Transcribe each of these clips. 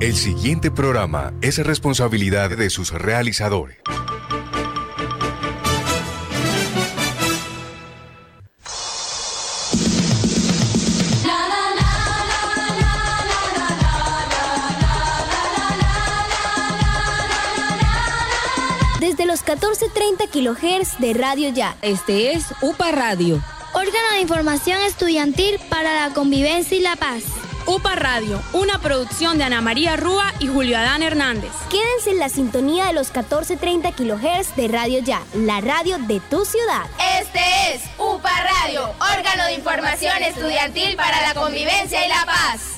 El siguiente programa es responsabilidad de sus realizadores. Desde los 14.30 kHz de Radio Ya. Este es UPA Radio. Órgano de Información Estudiantil para la Convivencia y la Paz. UPA Radio, una producción de Ana María Rúa y Julio Adán Hernández. Quédense en la sintonía de los 1430 kHz de Radio Ya, la radio de tu ciudad. Este es UPA Radio, órgano de información estudiantil para la convivencia y la paz.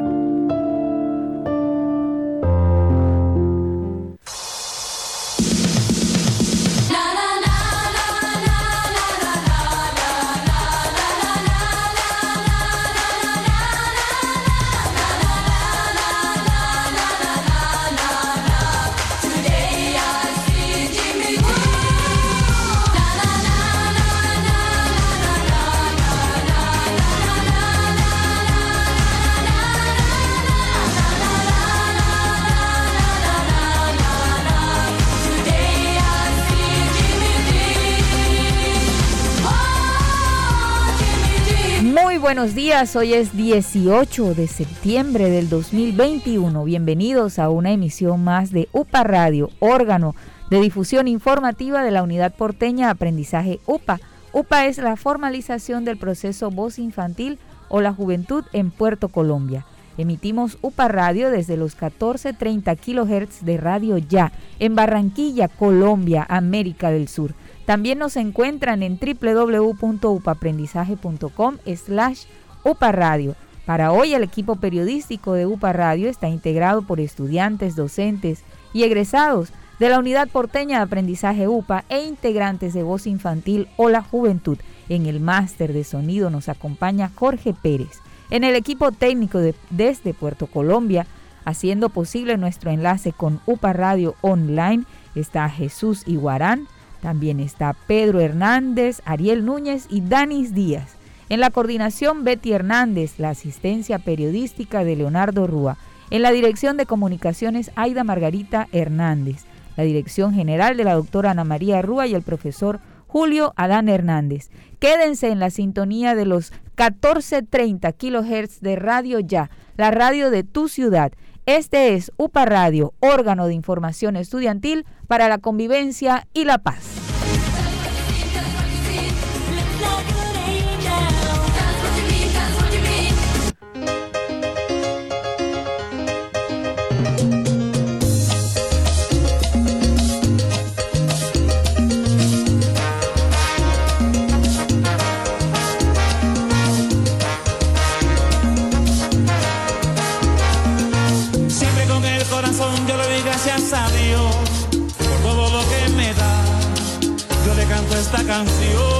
Buenos días, hoy es 18 de septiembre del 2021. Bienvenidos a una emisión más de UPA Radio, órgano de difusión informativa de la Unidad Porteña Aprendizaje UPA. UPA es la formalización del proceso voz infantil o la juventud en Puerto Colombia. Emitimos UPA Radio desde los 14.30 kHz de Radio Ya, en Barranquilla, Colombia, América del Sur. También nos encuentran en www.upaprendizaje.com slash uparadio. Para hoy el equipo periodístico de UPA Radio está integrado por estudiantes, docentes y egresados de la Unidad Porteña de Aprendizaje UPA e integrantes de Voz Infantil o la Juventud. En el máster de sonido nos acompaña Jorge Pérez. En el equipo técnico de, desde Puerto Colombia, haciendo posible nuestro enlace con UPA Radio Online, está Jesús Iguarán. También está Pedro Hernández, Ariel Núñez y Danis Díaz. En la coordinación Betty Hernández, la asistencia periodística de Leonardo Rúa. En la dirección de comunicaciones Aida Margarita Hernández. La dirección general de la doctora Ana María Rúa y el profesor Julio Adán Hernández. Quédense en la sintonía de los 1430 kHz de Radio Ya, la radio de tu ciudad. Este es UPA Radio, órgano de información estudiantil para la convivencia y la paz. A Dios por todo lo que me da. Yo le canto esta canción.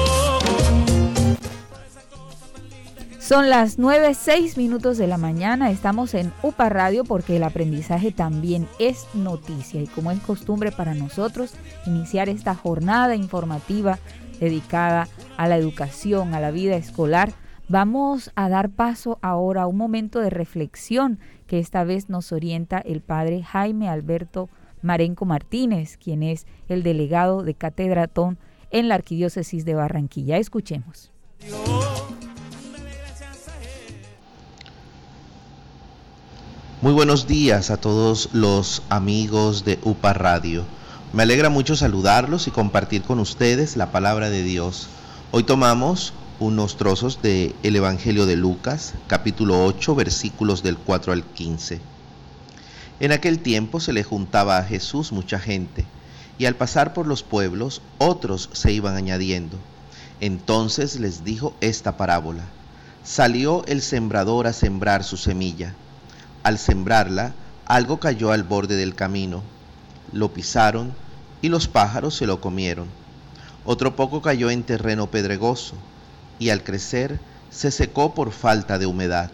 Son las 9, 6 minutos de la mañana. Estamos en UPA Radio porque el aprendizaje también es noticia. Y como es costumbre para nosotros, iniciar esta jornada informativa dedicada a la educación, a la vida escolar, vamos a dar paso ahora a un momento de reflexión que esta vez nos orienta el padre Jaime Alberto Marenco Martínez, quien es el delegado de Catedratón en la Arquidiócesis de Barranquilla. Escuchemos. Muy buenos días a todos los amigos de UPA Radio. Me alegra mucho saludarlos y compartir con ustedes la palabra de Dios. Hoy tomamos unos trozos del el Evangelio de Lucas, capítulo 8, versículos del 4 al 15. En aquel tiempo se le juntaba a Jesús mucha gente, y al pasar por los pueblos otros se iban añadiendo. Entonces les dijo esta parábola. Salió el sembrador a sembrar su semilla. Al sembrarla, algo cayó al borde del camino. Lo pisaron y los pájaros se lo comieron. Otro poco cayó en terreno pedregoso y al crecer se secó por falta de humedad.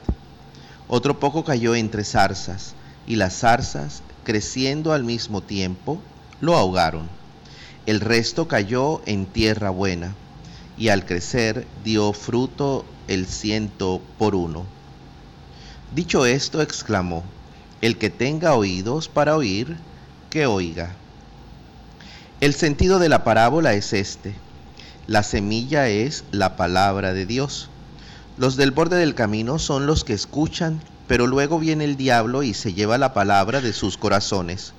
Otro poco cayó entre zarzas, y las zarzas, creciendo al mismo tiempo, lo ahogaron. El resto cayó en tierra buena, y al crecer dio fruto el ciento por uno. Dicho esto, exclamó, El que tenga oídos para oír, que oiga. El sentido de la parábola es este. La semilla es la palabra de Dios. Los del borde del camino son los que escuchan, pero luego viene el diablo y se lleva la palabra de sus corazones,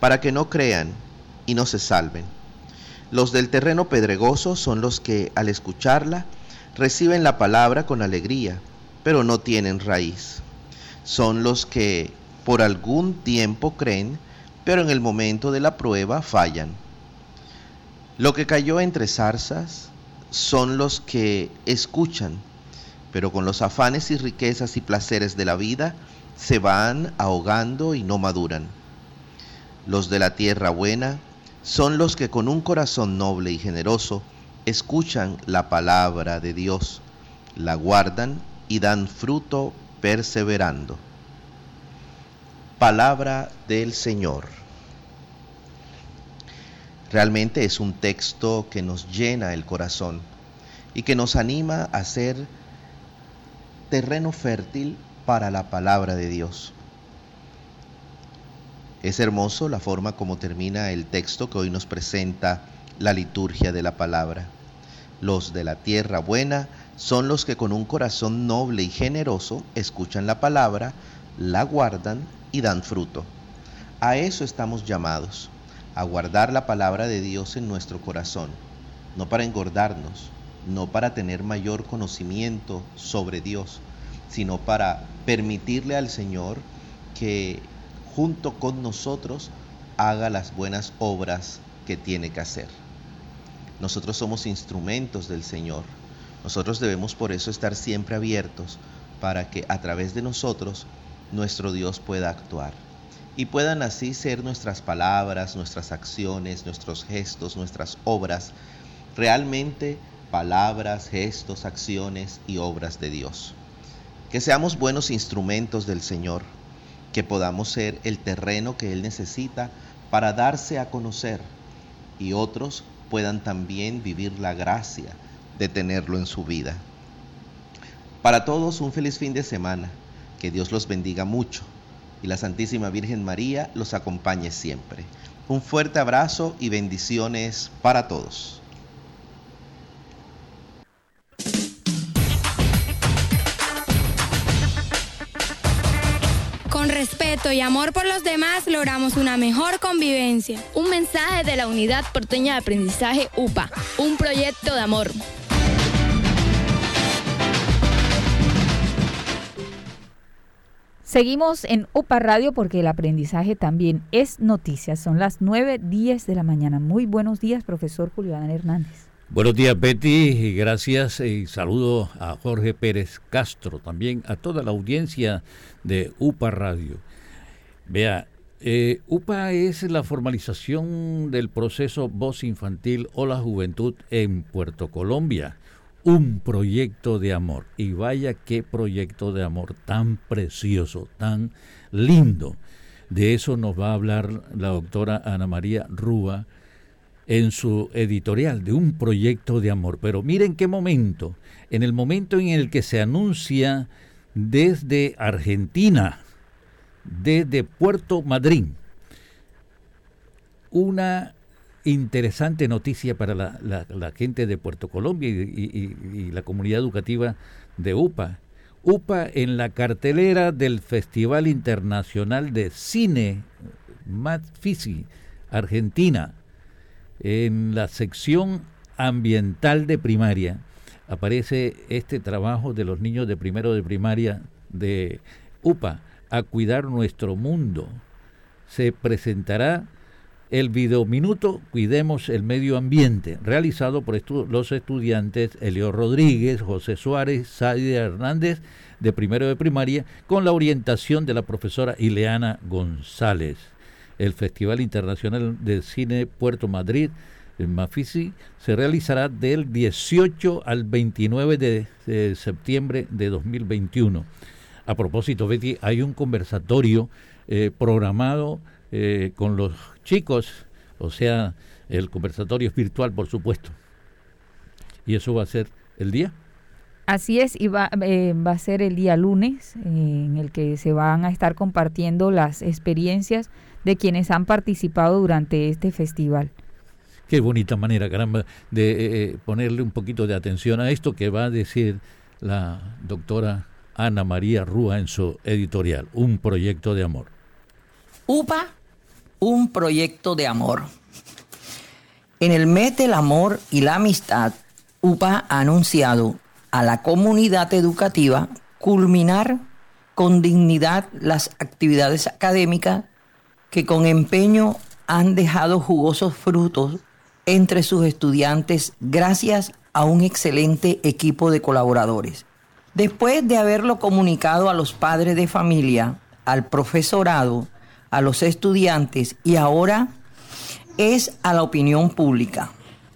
para que no crean y no se salven. Los del terreno pedregoso son los que, al escucharla, reciben la palabra con alegría, pero no tienen raíz. Son los que por algún tiempo creen, pero en el momento de la prueba fallan. Lo que cayó entre zarzas son los que escuchan, pero con los afanes y riquezas y placeres de la vida se van ahogando y no maduran. Los de la tierra buena son los que con un corazón noble y generoso escuchan la palabra de Dios, la guardan y dan fruto perseverando. Palabra del Señor. Realmente es un texto que nos llena el corazón y que nos anima a ser terreno fértil para la palabra de Dios. Es hermoso la forma como termina el texto que hoy nos presenta la liturgia de la palabra. Los de la tierra buena son los que con un corazón noble y generoso escuchan la palabra, la guardan y dan fruto. A eso estamos llamados, a guardar la palabra de Dios en nuestro corazón, no para engordarnos, no para tener mayor conocimiento sobre Dios, sino para permitirle al Señor que junto con nosotros haga las buenas obras que tiene que hacer. Nosotros somos instrumentos del Señor. Nosotros debemos por eso estar siempre abiertos para que a través de nosotros nuestro Dios pueda actuar. Y puedan así ser nuestras palabras, nuestras acciones, nuestros gestos, nuestras obras, realmente palabras, gestos, acciones y obras de Dios. Que seamos buenos instrumentos del Señor, que podamos ser el terreno que Él necesita para darse a conocer y otros puedan también vivir la gracia de tenerlo en su vida. Para todos un feliz fin de semana, que Dios los bendiga mucho y la Santísima Virgen María los acompañe siempre. Un fuerte abrazo y bendiciones para todos. Respeto y amor por los demás logramos una mejor convivencia. Un mensaje de la Unidad Porteña de Aprendizaje UPA, un proyecto de amor. Seguimos en UPA Radio porque el aprendizaje también es noticia. Son las 9.10 de la mañana. Muy buenos días, profesor Julián Hernández. Buenos días, Betty, y gracias y saludo a Jorge Pérez Castro, también a toda la audiencia de UPA Radio. Vea, eh, UPA es la formalización del proceso Voz Infantil o la Juventud en Puerto Colombia. Un proyecto de amor. Y vaya qué proyecto de amor tan precioso, tan lindo. De eso nos va a hablar la doctora Ana María Rúa en su editorial de un proyecto de amor. Pero miren qué momento, en el momento en el que se anuncia desde Argentina, desde Puerto Madryn, una interesante noticia para la, gente de Puerto Colombia y, la comunidad educativa de UPA. UPA en la cartelera del Festival Internacional de Cine Matfisi, Argentina, en la sección ambiental de primaria aparece este trabajo de los niños de primero de primaria de UPA, a cuidar nuestro mundo. Se presentará el videominuto Cuidemos el Medio Ambiente, realizado por los estudiantes Elio Rodríguez, José Suárez, Sadia Hernández, de primero de primaria, con la orientación de la profesora Ileana González el Festival Internacional de Cine Puerto Madrid en Mafisi se realizará del 18 al 29 de, septiembre de 2021. A propósito, Betty, hay un conversatorio eh, programado eh, con los chicos, o sea, el conversatorio es virtual, por supuesto. Y eso va a ser el día. Así es, y va, eh, va a ser el día lunes en el que se van a estar compartiendo las experiencias de quienes han participado durante este festival. Qué bonita manera, caramba, de eh, eh, ponerle un poquito de atención a esto que va a decir la doctora Ana María Rúa en su editorial, Un proyecto de amor. UPA, un proyecto de amor. En el mes del amor y la amistad, UPA ha anunciado a la comunidad educativa culminar con dignidad las actividades académicas que con empeño han dejado jugosos frutos entre sus estudiantes gracias a un excelente equipo de colaboradores. Después de haberlo comunicado a los padres de familia, al profesorado, a los estudiantes y ahora es a la opinión pública.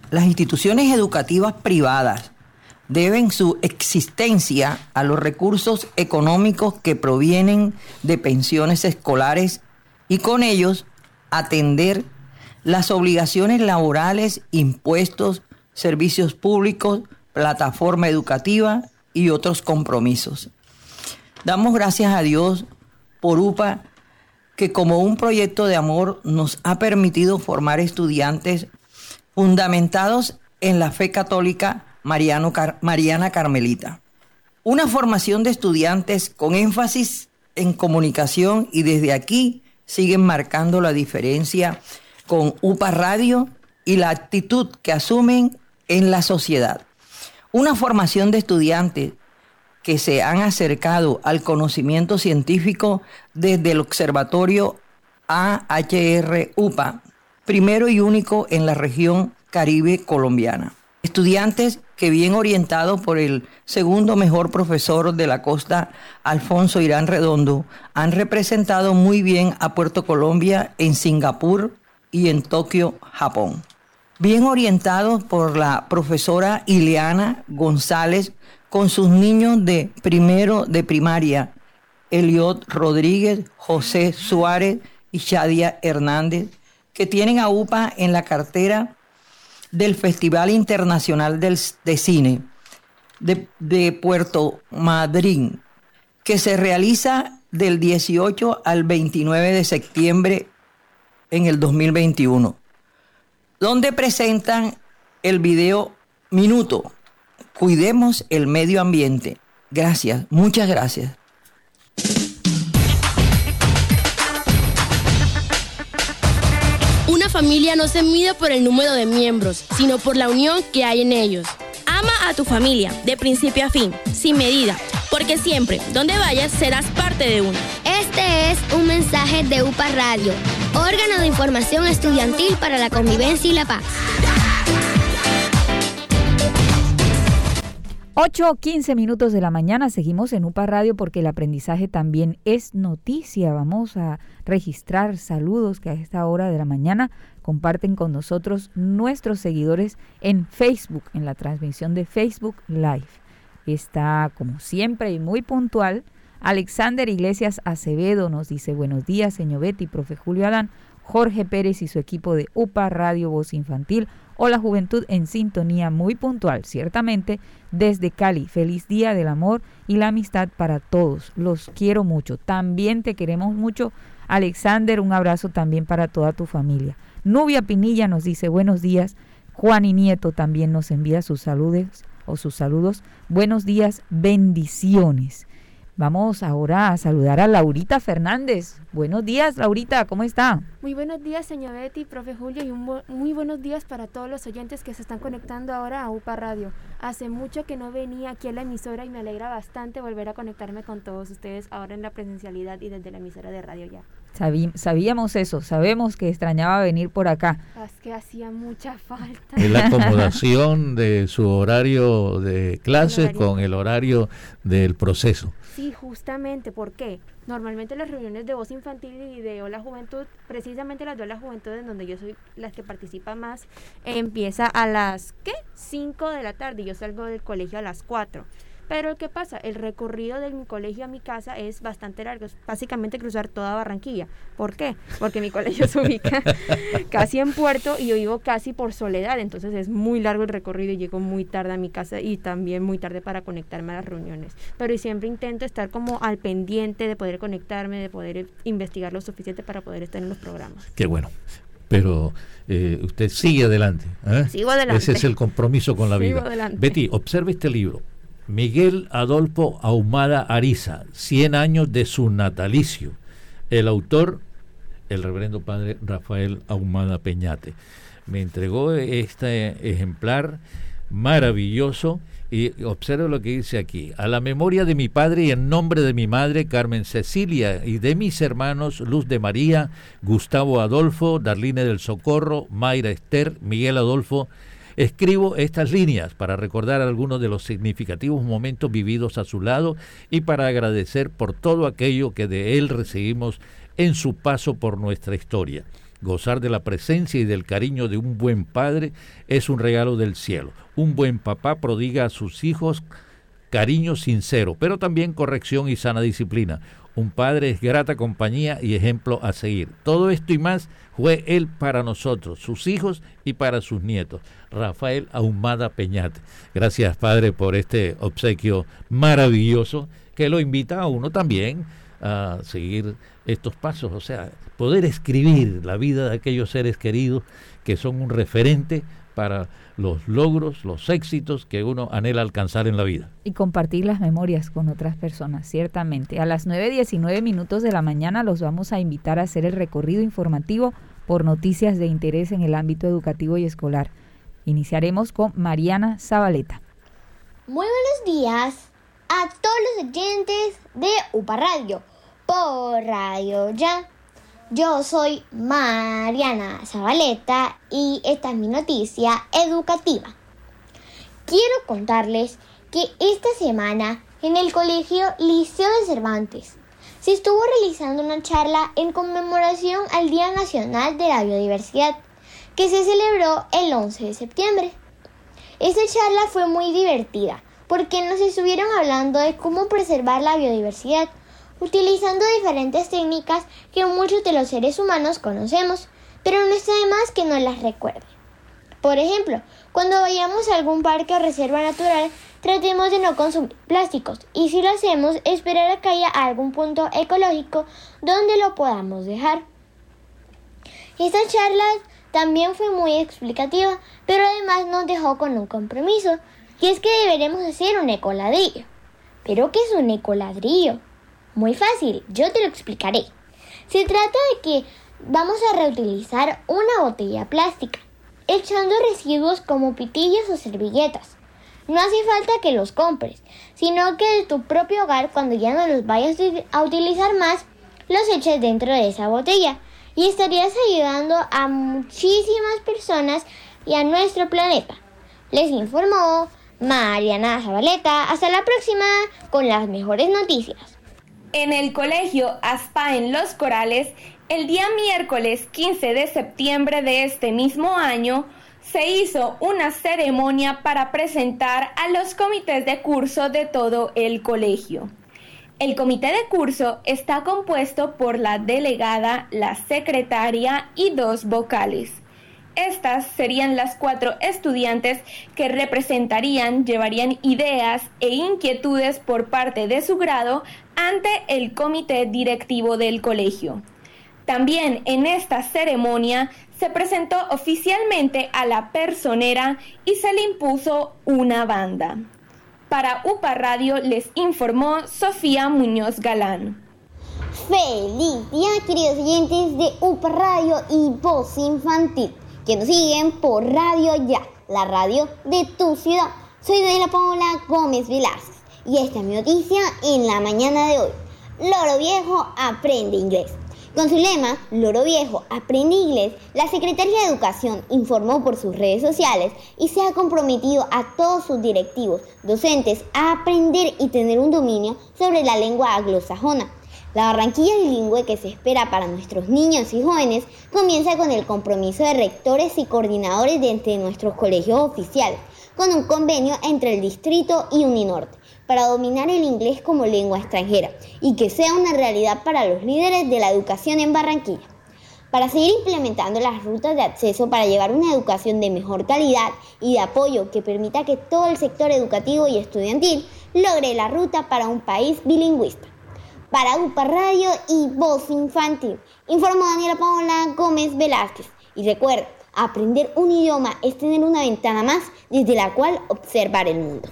Las instituciones educativas privadas deben su existencia a los recursos económicos que provienen de pensiones escolares y con ellos atender las obligaciones laborales, impuestos, servicios públicos, plataforma educativa y otros compromisos. Damos gracias a Dios por UPA que como un proyecto de amor nos ha permitido formar estudiantes fundamentados en la fe católica Mariano Mariana Carmelita. Una formación de estudiantes con énfasis en comunicación y desde aquí siguen marcando la diferencia con UPA Radio y la actitud que asumen en la sociedad. Una formación de estudiantes que se han acercado al conocimiento científico desde el Observatorio AHR UPA, primero y único en la región Caribe colombiana. Estudiantes que bien orientados por el segundo mejor profesor de la costa, Alfonso Irán Redondo, han representado muy bien a Puerto Colombia en Singapur, y en Tokio, Japón. Bien orientados por la profesora Ileana González con sus niños de primero de primaria, Eliot Rodríguez, José Suárez y Shadia Hernández, que tienen a UPA en la cartera del Festival Internacional de Cine de, de Puerto Madryn, que se realiza del 18 al 29 de septiembre en el 2021, donde presentan el video Minuto, Cuidemos el medio ambiente. Gracias, muchas gracias. Una familia no se mide por el número de miembros, sino por la unión que hay en ellos. Ama a tu familia, de principio a fin, sin medida, porque siempre, donde vayas, serás parte de uno. Este es un mensaje de UPA Radio, órgano de información estudiantil para la convivencia y la paz. 8 o 15 minutos de la mañana seguimos en UPA Radio porque el aprendizaje también es noticia. Vamos a registrar saludos que a esta hora de la mañana comparten con nosotros nuestros seguidores en Facebook, en la transmisión de Facebook Live. Está como siempre y muy puntual. Alexander Iglesias Acevedo nos dice buenos días, señor Betty, profe Julio Adán, Jorge Pérez y su equipo de UPA Radio Voz Infantil o la juventud en sintonía muy puntual, ciertamente, desde Cali. Feliz día del amor y la amistad para todos. Los quiero mucho. También te queremos mucho. Alexander, un abrazo también para toda tu familia. Nubia Pinilla nos dice buenos días. Juan y Nieto también nos envía sus saludos o sus saludos. Buenos días, bendiciones. Vamos ahora a saludar a Laurita Fernández. Buenos días, Laurita, ¿cómo está? Muy buenos días, señor Betty, profe Julio, y un muy buenos días para todos los oyentes que se están conectando ahora a UPA Radio. Hace mucho que no venía aquí a la emisora y me alegra bastante volver a conectarme con todos ustedes ahora en la presencialidad y desde la emisora de radio ya. sabíamos eso, sabemos que extrañaba venir por acá. Es que hacía mucha falta. Es la acomodación de su horario de clases con el horario del proceso. Sí, justamente, ¿por qué? Normalmente las reuniones de voz infantil y de Hola Juventud, precisamente las de Hola Juventud, en donde yo soy las que participa más, empieza a las, ¿qué? 5 de la tarde yo salgo del colegio a las 4. Pero ¿qué pasa? El recorrido de mi colegio a mi casa es bastante largo, es básicamente cruzar toda Barranquilla. ¿Por qué? Porque mi colegio se ubica casi en Puerto y yo vivo casi por soledad, entonces es muy largo el recorrido y llego muy tarde a mi casa y también muy tarde para conectarme a las reuniones. Pero siempre intento estar como al pendiente de poder conectarme, de poder investigar lo suficiente para poder estar en los programas. Qué bueno pero eh, usted sigue adelante. ¿eh? Sigo adelante. Ese es el compromiso con la vida. Betty, observe este libro. Miguel Adolfo Ahumada Ariza, 100 años de su natalicio. El autor, el reverendo padre Rafael Ahumada Peñate. Me entregó este ejemplar maravilloso y observe lo que dice aquí. A la memoria de mi padre y en nombre de mi madre Carmen Cecilia y de mis hermanos Luz de María, Gustavo Adolfo, Darline del Socorro, Mayra Esther, Miguel Adolfo, Escribo estas líneas para recordar algunos de los significativos momentos vividos a su lado y para agradecer por todo aquello que de él recibimos en su paso por nuestra historia. Gozar de la presencia y del cariño de un buen padre es un regalo del cielo. Un buen papá prodiga a sus hijos cariño sincero, pero también corrección y sana disciplina. Un padre es grata compañía y ejemplo a seguir. Todo esto y más fue él para nosotros, sus hijos y para sus nietos. Rafael Ahumada Peñate. Gracias, padre, por este obsequio maravilloso que lo invita a uno también a seguir estos pasos, o sea, poder escribir la vida de aquellos seres queridos que son un referente para los logros, los éxitos que uno anhela alcanzar en la vida. Y compartir las memorias con otras personas, ciertamente. A las 9.19 minutos de la mañana los vamos a invitar a hacer el recorrido informativo por noticias de interés en el ámbito educativo y escolar. Iniciaremos con Mariana Zabaleta. Muy buenos días a todos los oyentes de UPA Radio, por Radio Ya yo soy Mariana Zabaleta y esta es mi noticia educativa. Quiero contarles que esta semana en el Colegio Liceo de Cervantes se estuvo realizando una charla en conmemoración al Día Nacional de la Biodiversidad que se celebró el 11 de septiembre. Esta charla fue muy divertida porque nos estuvieron hablando de cómo preservar la biodiversidad utilizando diferentes técnicas que muchos de los seres humanos conocemos, pero no está de más que no las recuerde. Por ejemplo, cuando vayamos a algún parque o reserva natural, tratemos de no consumir plásticos y si lo hacemos, esperar a que haya algún punto ecológico donde lo podamos dejar. Esta charla también fue muy explicativa, pero además nos dejó con un compromiso, y es que deberemos hacer un ecoladrillo. ¿Pero qué es un ecoladrillo? Muy fácil, yo te lo explicaré. Se trata de que vamos a reutilizar una botella plástica, echando residuos como pitillas o servilletas. No hace falta que los compres, sino que de tu propio hogar, cuando ya no los vayas a utilizar más, los eches dentro de esa botella y estarías ayudando a muchísimas personas y a nuestro planeta. Les informó Mariana Zabaleta. Hasta la próxima con las mejores noticias. En el colegio ASPA en Los Corales, el día miércoles 15 de septiembre de este mismo año, se hizo una ceremonia para presentar a los comités de curso de todo el colegio. El comité de curso está compuesto por la delegada, la secretaria y dos vocales. Estas serían las cuatro estudiantes que representarían, llevarían ideas e inquietudes por parte de su grado ante el comité directivo del colegio. También en esta ceremonia se presentó oficialmente a la personera y se le impuso una banda. Para UPA Radio les informó Sofía Muñoz Galán. Feliz día queridos oyentes de UPA Radio y Voz Infantil que nos siguen por Radio Ya, la radio de tu ciudad. Soy Daniela Paola Gómez Velázquez y esta es mi noticia en la mañana de hoy. Loro viejo aprende inglés. Con su lema, Loro Viejo, aprende inglés, la Secretaría de Educación informó por sus redes sociales y se ha comprometido a todos sus directivos, docentes, a aprender y tener un dominio sobre la lengua anglosajona. La Barranquilla bilingüe que se espera para nuestros niños y jóvenes comienza con el compromiso de rectores y coordinadores de entre nuestros colegios oficiales, con un convenio entre el distrito y Uninorte para dominar el inglés como lengua extranjera y que sea una realidad para los líderes de la educación en Barranquilla. Para seguir implementando las rutas de acceso para llevar una educación de mejor calidad y de apoyo que permita que todo el sector educativo y estudiantil logre la ruta para un país bilingüista. Para UPA Radio y Voz Infantil, informó Daniela Paola Gómez Velázquez. Y recuerda, aprender un idioma es tener una ventana más desde la cual observar el mundo.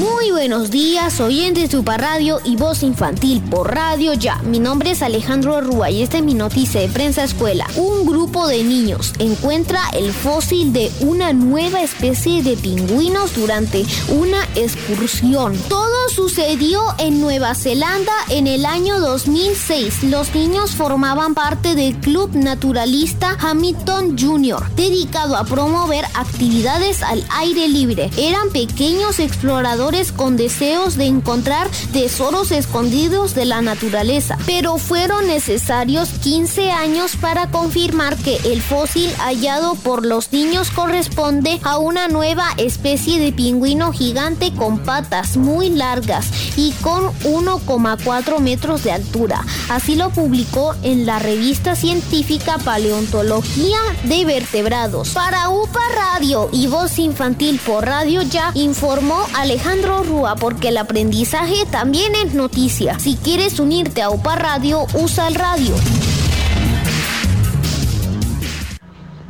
Muy buenos días, oyentes de Radio y Voz Infantil por Radio Ya. Mi nombre es Alejandro Rúa y esta es mi noticia de prensa escuela. Un grupo de niños encuentra el fósil de una nueva especie de pingüinos durante una excursión. Todo sucedió en Nueva Zelanda en el año 2006. Los niños formaban parte del Club Naturalista Hamilton Jr., dedicado a promover actividades al aire libre. Eran pequeños exploradores con deseos de encontrar tesoros escondidos de la naturaleza, pero fueron necesarios 15 años para confirmar que el fósil hallado por los niños corresponde a una nueva especie de pingüino gigante con patas muy largas y con 1,4 metros de altura. Así lo publicó en la revista científica Paleontología de Vertebrados. Para UPA Radio y Voz Infantil por Radio Ya, informó Alejandro Rúa porque el aprendizaje también es noticia. Si quieres unirte a UPA Radio, usa el radio.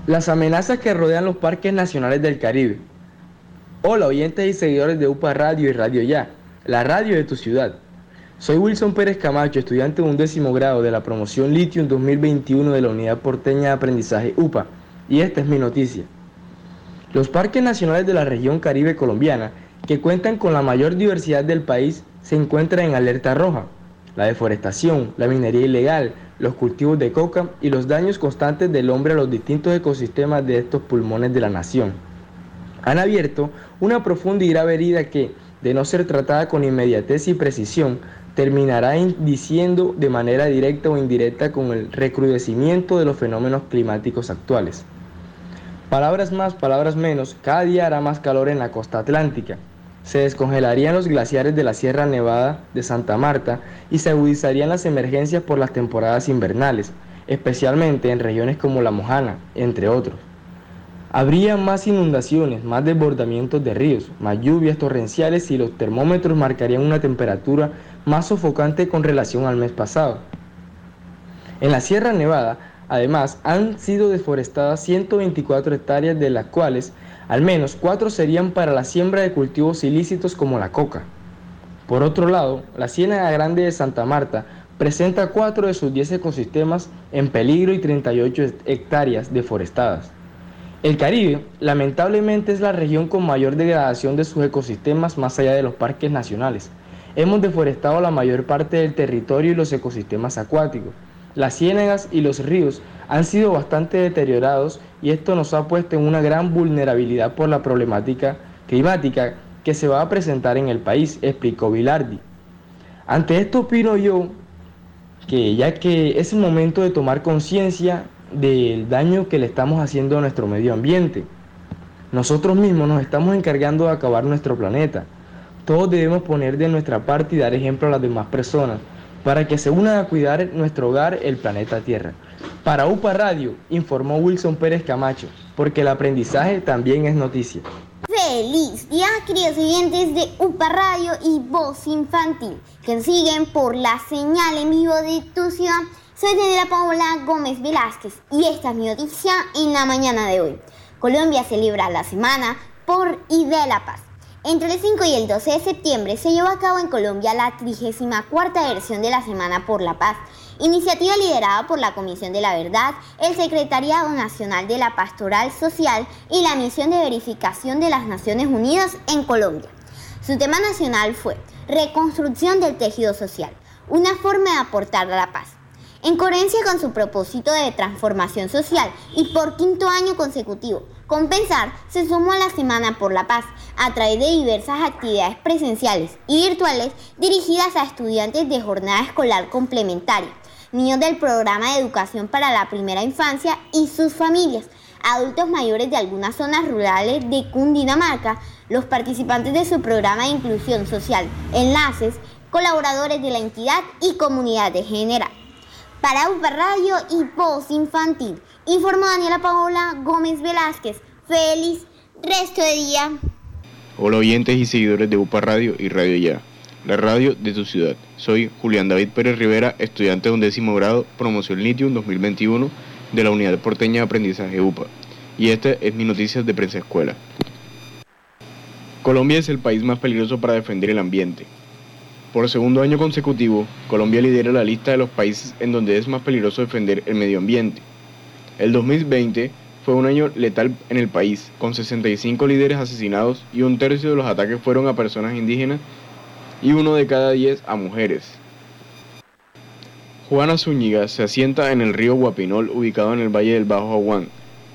Las amenazas que rodean los parques nacionales del Caribe. Hola oyentes y seguidores de UPA Radio y Radio Ya, la radio de tu ciudad. Soy Wilson Pérez Camacho, estudiante de un décimo grado de la promoción Lithium 2021 de la Unidad Porteña de Aprendizaje UPA, y esta es mi noticia. Los parques nacionales de la región Caribe colombiana que cuentan con la mayor diversidad del país, se encuentran en alerta roja. La deforestación, la minería ilegal, los cultivos de coca y los daños constantes del hombre a los distintos ecosistemas de estos pulmones de la nación. Han abierto una profunda y grave herida que, de no ser tratada con inmediatez y precisión, terminará indiciendo de manera directa o indirecta con el recrudecimiento de los fenómenos climáticos actuales. Palabras más, palabras menos, cada día hará más calor en la costa atlántica. Se descongelarían los glaciares de la Sierra Nevada de Santa Marta y se agudizarían las emergencias por las temporadas invernales, especialmente en regiones como La Mojana, entre otros. Habría más inundaciones, más desbordamientos de ríos, más lluvias torrenciales y los termómetros marcarían una temperatura más sofocante con relación al mes pasado. En la Sierra Nevada Además, han sido deforestadas 124 hectáreas, de las cuales al menos 4 serían para la siembra de cultivos ilícitos como la coca. Por otro lado, la Ciénaga Grande de Santa Marta presenta 4 de sus 10 ecosistemas en peligro y 38 hectáreas deforestadas. El Caribe, lamentablemente, es la región con mayor degradación de sus ecosistemas más allá de los parques nacionales. Hemos deforestado la mayor parte del territorio y los ecosistemas acuáticos. Las ciénagas y los ríos han sido bastante deteriorados y esto nos ha puesto en una gran vulnerabilidad por la problemática climática que se va a presentar en el país, explicó Vilardi. Ante esto opino yo que ya que es el momento de tomar conciencia del daño que le estamos haciendo a nuestro medio ambiente. Nosotros mismos nos estamos encargando de acabar nuestro planeta. Todos debemos poner de nuestra parte y dar ejemplo a las demás personas para que se unan a cuidar nuestro hogar, el planeta Tierra. Para UPA Radio, informó Wilson Pérez Camacho, porque el aprendizaje también es noticia. Feliz día, queridos oyentes de UPA Radio y Voz Infantil, que siguen por la señal en vivo de tu ciudad. Soy Daniela Paola Gómez Velázquez y esta es mi noticia en la mañana de hoy. Colombia celebra la semana por y de la paz. Entre el 5 y el 12 de septiembre se llevó a cabo en Colombia la 34 versión de la Semana por la Paz, iniciativa liderada por la Comisión de la Verdad, el Secretariado Nacional de la Pastoral Social y la Misión de Verificación de las Naciones Unidas en Colombia. Su tema nacional fue Reconstrucción del tejido social, una forma de aportar a la paz. En coherencia con su propósito de transformación social y por quinto año consecutivo, Compensar se sumó a la Semana por la Paz a través de diversas actividades presenciales y virtuales dirigidas a estudiantes de jornada escolar complementaria, niños del programa de educación para la primera infancia y sus familias, adultos mayores de algunas zonas rurales de Cundinamarca, los participantes de su programa de inclusión social, enlaces, colaboradores de la entidad y comunidad de general. Para UPA Radio y Voz Infantil, informó Daniela Paola Gómez Velázquez. Feliz resto de día. Hola oyentes y seguidores de UPA Radio y Radio Ya, la radio de tu ciudad. Soy Julián David Pérez Rivera, estudiante de undécimo grado, promoción Litium 2021 de la Unidad Porteña de Aprendizaje UPA. Y esta es mi noticias de Prensa Escuela. Colombia es el país más peligroso para defender el ambiente. Por segundo año consecutivo, Colombia lidera la lista de los países en donde es más peligroso defender el medio ambiente. El 2020 fue un año letal en el país, con 65 líderes asesinados y un tercio de los ataques fueron a personas indígenas y uno de cada diez a mujeres. Juana Zúñiga se asienta en el río Guapinol ubicado en el Valle del Bajo Aguán,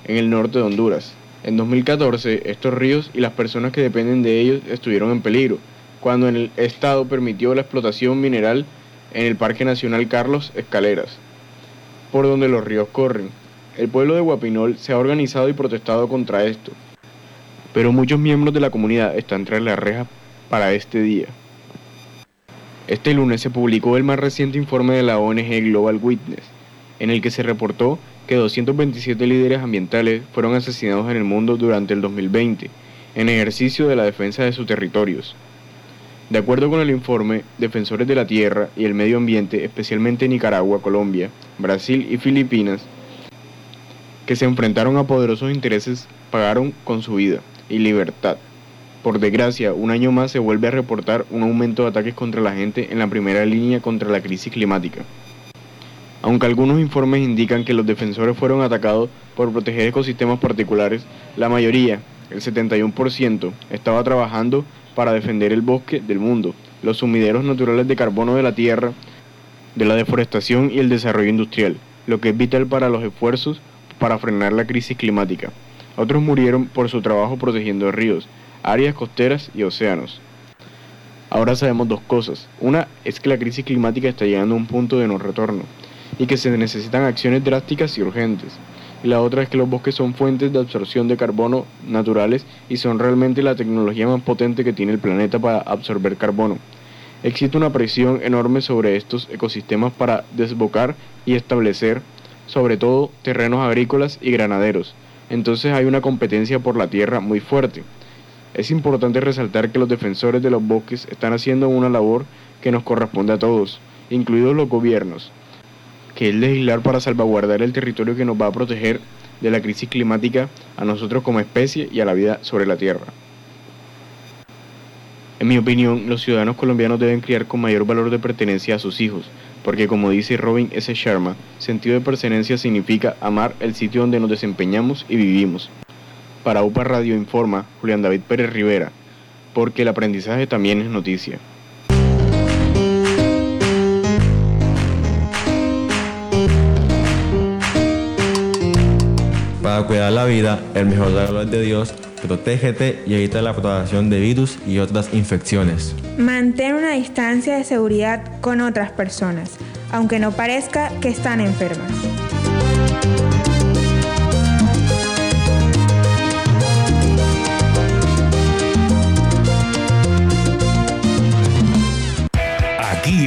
en el norte de Honduras. En 2014, estos ríos y las personas que dependen de ellos estuvieron en peligro, cuando el Estado permitió la explotación mineral en el Parque Nacional Carlos Escaleras, por donde los ríos corren. El pueblo de Guapinol se ha organizado y protestado contra esto, pero muchos miembros de la comunidad están tras las rejas para este día. Este lunes se publicó el más reciente informe de la ONG Global Witness, en el que se reportó que 227 líderes ambientales fueron asesinados en el mundo durante el 2020, en ejercicio de la defensa de sus territorios. De acuerdo con el informe, defensores de la tierra y el medio ambiente, especialmente Nicaragua, Colombia, Brasil y Filipinas, que se enfrentaron a poderosos intereses, pagaron con su vida y libertad. Por desgracia, un año más se vuelve a reportar un aumento de ataques contra la gente en la primera línea contra la crisis climática. Aunque algunos informes indican que los defensores fueron atacados por proteger ecosistemas particulares, la mayoría, el 71%, estaba trabajando para defender el bosque del mundo, los sumideros naturales de carbono de la tierra, de la deforestación y el desarrollo industrial, lo que es vital para los esfuerzos para frenar la crisis climática. Otros murieron por su trabajo protegiendo ríos, áreas costeras y océanos. Ahora sabemos dos cosas. Una es que la crisis climática está llegando a un punto de no retorno y que se necesitan acciones drásticas y urgentes la otra es que los bosques son fuentes de absorción de carbono naturales y son realmente la tecnología más potente que tiene el planeta para absorber carbono. Existe una presión enorme sobre estos ecosistemas para desbocar y establecer sobre todo terrenos agrícolas y granaderos. Entonces hay una competencia por la tierra muy fuerte. Es importante resaltar que los defensores de los bosques están haciendo una labor que nos corresponde a todos, incluidos los gobiernos que es legislar para salvaguardar el territorio que nos va a proteger de la crisis climática a nosotros como especie y a la vida sobre la Tierra. En mi opinión, los ciudadanos colombianos deben criar con mayor valor de pertenencia a sus hijos, porque como dice Robin S. Sharma, sentido de pertenencia significa amar el sitio donde nos desempeñamos y vivimos. Para UPA Radio informa Julián David Pérez Rivera, porque el aprendizaje también es noticia. Para cuidar la vida, el mejor regalo es de Dios. Protégete y evita la propagación de virus y otras infecciones. Mantén una distancia de seguridad con otras personas, aunque no parezca que están enfermas.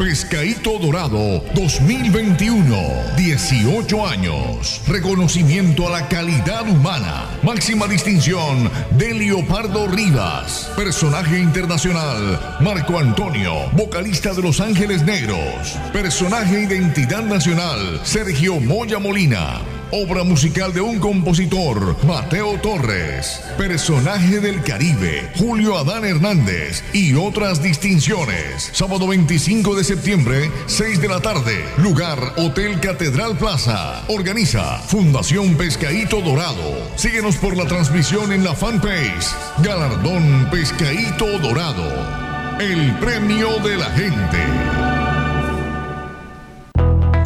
Pescaíto Dorado 2021. 18 años. Reconocimiento a la calidad humana. Máxima distinción de Leopardo Rivas. Personaje internacional Marco Antonio, vocalista de Los Ángeles Negros. Personaje identidad nacional Sergio Moya Molina. Obra musical de un compositor, Mateo Torres. Personaje del Caribe, Julio Adán Hernández. Y otras distinciones. Sábado 25 de septiembre, 6 de la tarde. Lugar, Hotel Catedral Plaza. Organiza Fundación Pescaíto Dorado. Síguenos por la transmisión en la fanpage. Galardón Pescaíto Dorado. El premio de la gente.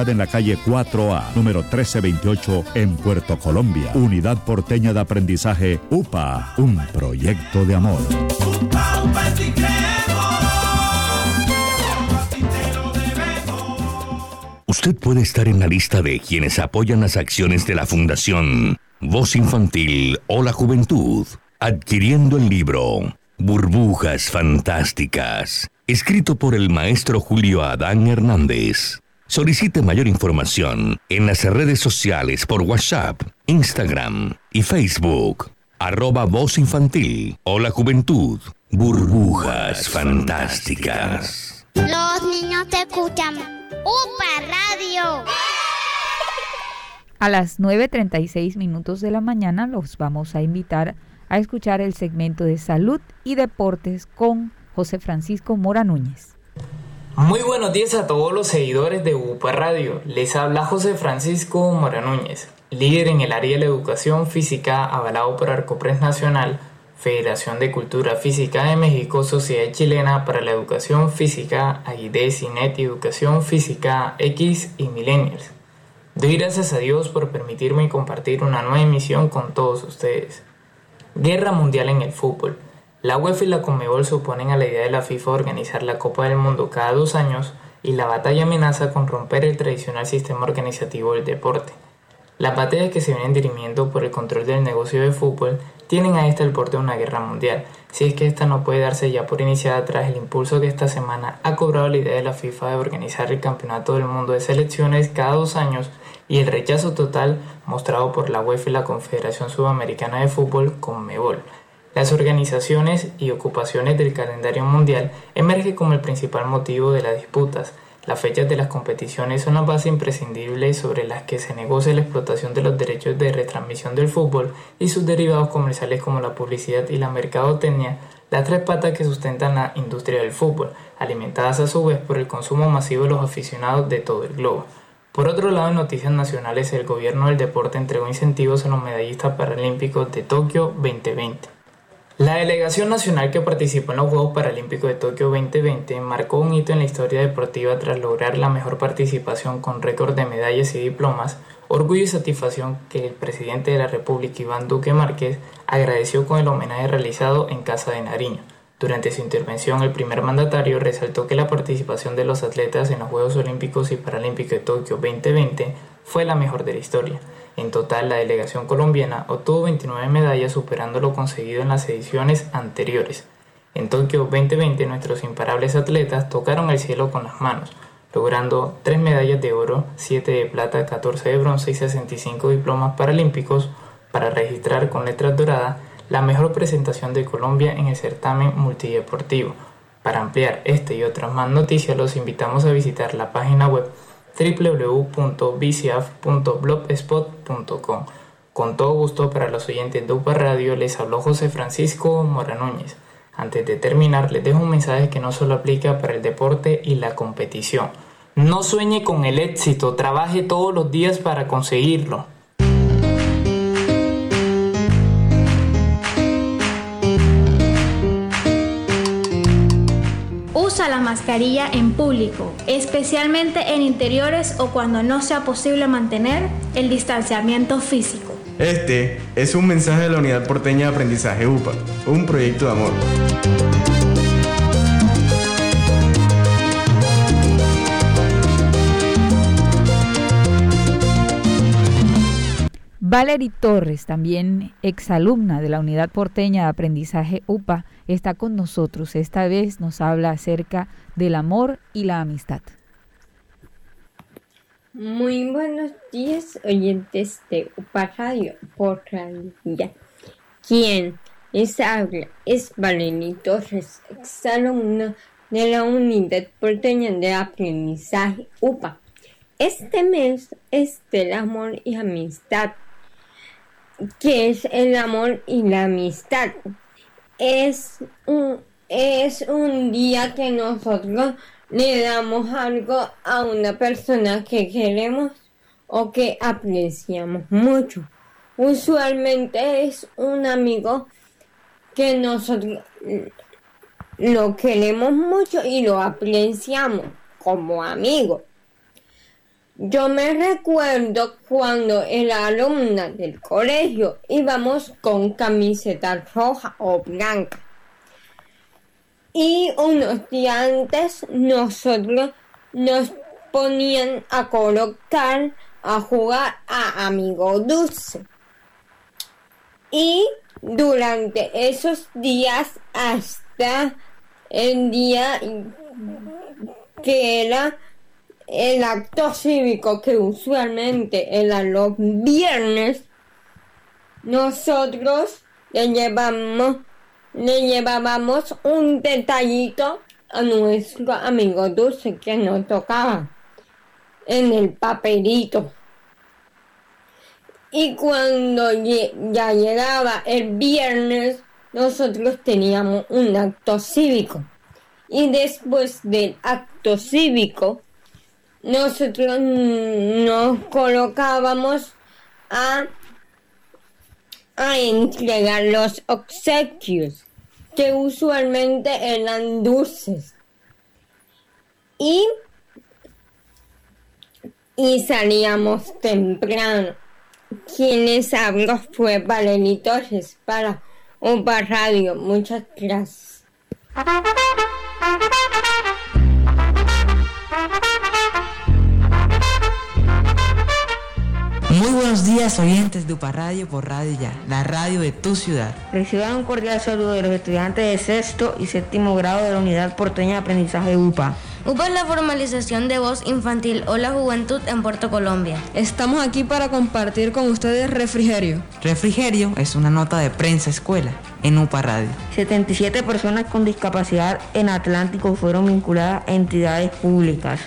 en la calle 4A, número 1328, en Puerto Colombia. Unidad Porteña de Aprendizaje UPA, un proyecto de amor. Usted puede estar en la lista de quienes apoyan las acciones de la Fundación Voz Infantil o la Juventud, adquiriendo el libro Burbujas Fantásticas, escrito por el maestro Julio Adán Hernández. Solicite mayor información en las redes sociales por WhatsApp, Instagram y Facebook. Arroba Voz Infantil o la Juventud. Burbujas Fantásticas. Los niños te escuchan. ¡Upa Radio! A las 9.36 minutos de la mañana los vamos a invitar a escuchar el segmento de salud y deportes con José Francisco Mora Núñez. Muy buenos días a todos los seguidores de UPA Radio. Les habla José Francisco Mora Núñez, líder en el área de la educación física avalado por Arcopres Nacional, Federación de Cultura Física de México, Sociedad Chilena para la Educación Física, AID, CINET Educación Física X y Millennials. Doy gracias a Dios por permitirme compartir una nueva emisión con todos ustedes. Guerra Mundial en el Fútbol. La UEFA y la Conmebol se oponen a la idea de la FIFA organizar la Copa del Mundo cada dos años y la batalla amenaza con romper el tradicional sistema organizativo del deporte. Las batallas que se vienen dirimiendo por el control del negocio de fútbol tienen a esta el porte de una guerra mundial, si es que esta no puede darse ya por iniciada tras el impulso que esta semana ha cobrado la idea de la FIFA de organizar el Campeonato del Mundo de Selecciones cada dos años y el rechazo total mostrado por la UEFA y la Confederación Sudamericana de Fútbol, Conmebol. Las organizaciones y ocupaciones del calendario mundial emergen como el principal motivo de las disputas. Las fechas de las competiciones son la base imprescindible sobre las que se negocia la explotación de los derechos de retransmisión del fútbol y sus derivados comerciales como la publicidad y la mercadotecnia, las tres patas que sustentan la industria del fútbol, alimentadas a su vez por el consumo masivo de los aficionados de todo el globo. Por otro lado, en noticias nacionales, el gobierno del deporte entregó incentivos a los medallistas paralímpicos de Tokio 2020. La delegación nacional que participó en los Juegos Paralímpicos de Tokio 2020 marcó un hito en la historia deportiva tras lograr la mejor participación con récord de medallas y diplomas, orgullo y satisfacción que el presidente de la República Iván Duque Márquez agradeció con el homenaje realizado en Casa de Nariño. Durante su intervención, el primer mandatario resaltó que la participación de los atletas en los Juegos Olímpicos y Paralímpicos de Tokio 2020 fue la mejor de la historia. En total, la delegación colombiana obtuvo 29 medallas superando lo conseguido en las ediciones anteriores. En Tokio 2020, nuestros imparables atletas tocaron el cielo con las manos, logrando 3 medallas de oro, 7 de plata, 14 de bronce y 65 diplomas paralímpicos para registrar con letras doradas la mejor presentación de Colombia en el certamen multideportivo. Para ampliar este y otras más noticias los invitamos a visitar la página web www.bcaf.blogspot.com. Con todo gusto para los oyentes de UPA Radio les habló José Francisco Mora Núñez. Antes de terminar les dejo un mensaje que no solo aplica para el deporte y la competición. No sueñe con el éxito, trabaje todos los días para conseguirlo. Usa la mascarilla en público, especialmente en interiores o cuando no sea posible mantener el distanciamiento físico. Este es un mensaje de la Unidad Porteña de Aprendizaje UPA, un proyecto de amor. Valerie Torres, también exalumna de la Unidad Porteña de Aprendizaje UPA, está con nosotros. Esta vez nos habla acerca del amor y la amistad. Muy buenos días, oyentes de UPA Radio por Radio Quien les habla es Valerie Torres, exalumna de la Unidad Porteña de Aprendizaje UPA. Este mes es del amor y amistad que es el amor y la amistad. Es un, es un día que nosotros le damos algo a una persona que queremos o que apreciamos mucho. Usualmente es un amigo que nosotros lo queremos mucho y lo apreciamos como amigo. Yo me recuerdo cuando era alumna del colegio íbamos con camiseta roja o blanca. Y unos días antes nosotros nos ponían a colocar a jugar a amigo dulce. Y durante esos días hasta el día que era el acto cívico que usualmente era los viernes, nosotros le llevamos, le llevábamos un detallito a nuestro amigo dulce que nos tocaba en el papelito. Y cuando ya llegaba el viernes, nosotros teníamos un acto cívico. Y después del acto cívico, nosotros nos colocábamos a, a entregar los obsequios, que usualmente eran dulces. Y, y salíamos temprano. Quienes habló fue Valerie Torres para Opa Radio. Muchas gracias. Muy buenos días oyentes de UPA Radio por Radio Ya, la radio de tu ciudad. Reciban un cordial saludo de los estudiantes de sexto y séptimo grado de la Unidad Porteña de Aprendizaje UPA. UPA es la formalización de voz infantil o la juventud en Puerto Colombia. Estamos aquí para compartir con ustedes Refrigerio. Refrigerio es una nota de prensa escuela en UPA Radio. 77 personas con discapacidad en Atlántico fueron vinculadas a entidades públicas.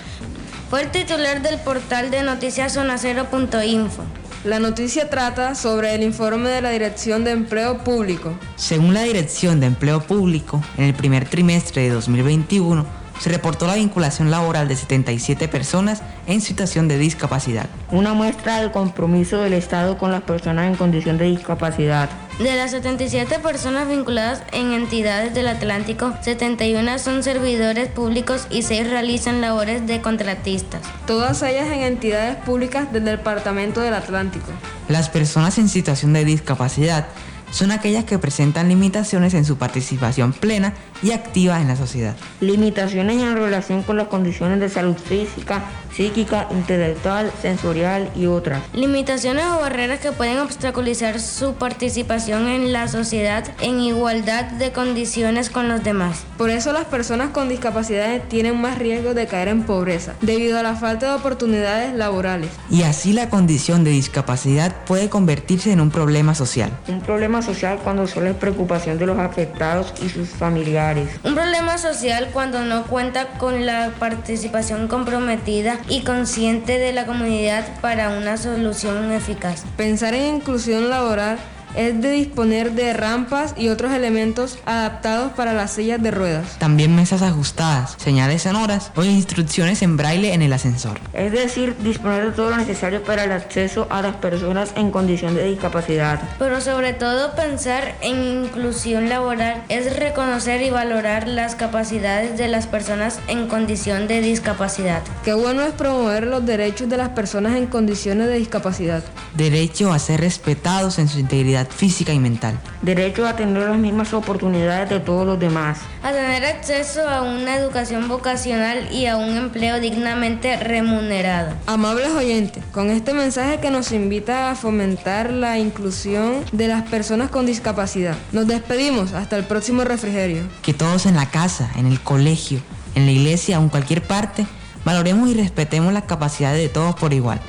Fue el titular del portal de noticias zonacero.info. La noticia trata sobre el informe de la Dirección de Empleo Público. Según la Dirección de Empleo Público, en el primer trimestre de 2021, se reportó la vinculación laboral de 77 personas en situación de discapacidad. Una muestra del compromiso del Estado con las personas en condición de discapacidad. De las 77 personas vinculadas en entidades del Atlántico, 71 son servidores públicos y 6 realizan labores de contratistas. Todas ellas en entidades públicas del Departamento del Atlántico. Las personas en situación de discapacidad son aquellas que presentan limitaciones en su participación plena y activa en la sociedad. Limitaciones en relación con las condiciones de salud física, psíquica, intelectual, sensorial y otras. Limitaciones o barreras que pueden obstaculizar su participación en la sociedad en igualdad de condiciones con los demás. Por eso las personas con discapacidades tienen más riesgo de caer en pobreza, debido a la falta de oportunidades laborales. Y así la condición de discapacidad puede convertirse en un problema social. Un problema social cuando solo es preocupación de los afectados y sus familiares. Un problema social cuando no cuenta con la participación comprometida y consciente de la comunidad para una solución eficaz. Pensar en inclusión laboral es de disponer de rampas y otros elementos adaptados para las sillas de ruedas. También mesas ajustadas, señales sonoras o instrucciones en braille en el ascensor. Es decir, disponer de todo lo necesario para el acceso a las personas en condición de discapacidad. Pero sobre todo pensar en inclusión laboral es reconocer y valorar las capacidades de las personas en condición de discapacidad. Qué bueno es promover los derechos de las personas en condiciones de discapacidad. Derecho a ser respetados en su integridad física y mental. Derecho a tener las mismas oportunidades de todos los demás. A tener acceso a una educación vocacional y a un empleo dignamente remunerado. Amables oyentes, con este mensaje que nos invita a fomentar la inclusión de las personas con discapacidad, nos despedimos hasta el próximo refrigerio. Que todos en la casa, en el colegio, en la iglesia o en cualquier parte, valoremos y respetemos las capacidades de todos por igual.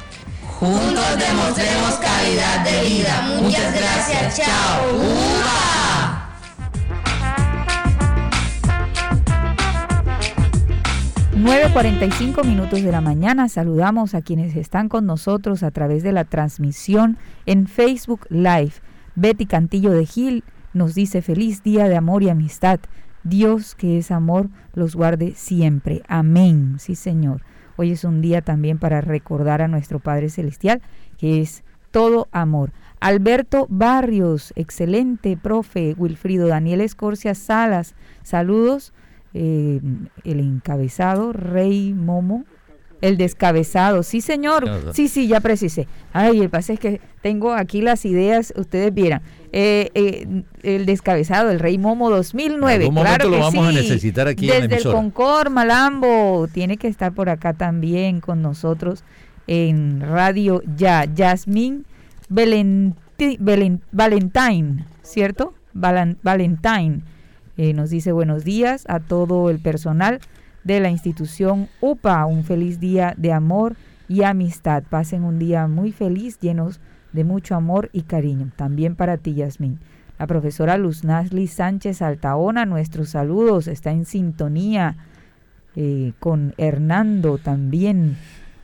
Juntos demostremos calidad de vida. Muchas gracias. Chao. ¡Uva! 9.45 minutos de la mañana. Saludamos a quienes están con nosotros a través de la transmisión en Facebook Live. Betty Cantillo de Gil nos dice feliz día de amor y amistad. Dios que es amor los guarde siempre. Amén. Sí, Señor. Hoy es un día también para recordar a nuestro Padre Celestial, que es todo amor. Alberto Barrios, excelente profe. Wilfrido Daniel Escorcia Salas, saludos. Eh, el encabezado, Rey Momo. El descabezado, sí señor, sí, sí, ya precisé. Ay, el pase es que tengo aquí las ideas, ustedes vieran. Eh, eh, el descabezado, el Rey Momo 2009. claro lo vamos a necesitar aquí Desde en el Concord, Malambo, tiene que estar por acá también con nosotros en Radio Ya. Yasmín Valentine, ¿cierto? Valentine eh, nos dice buenos días a todo el personal de la institución UPA. Un feliz día de amor y amistad. Pasen un día muy feliz, llenos de mucho amor y cariño. También para ti, Yasmín. La profesora Luz Nasli Sánchez Altaona, nuestros saludos, está en sintonía eh, con Hernando también.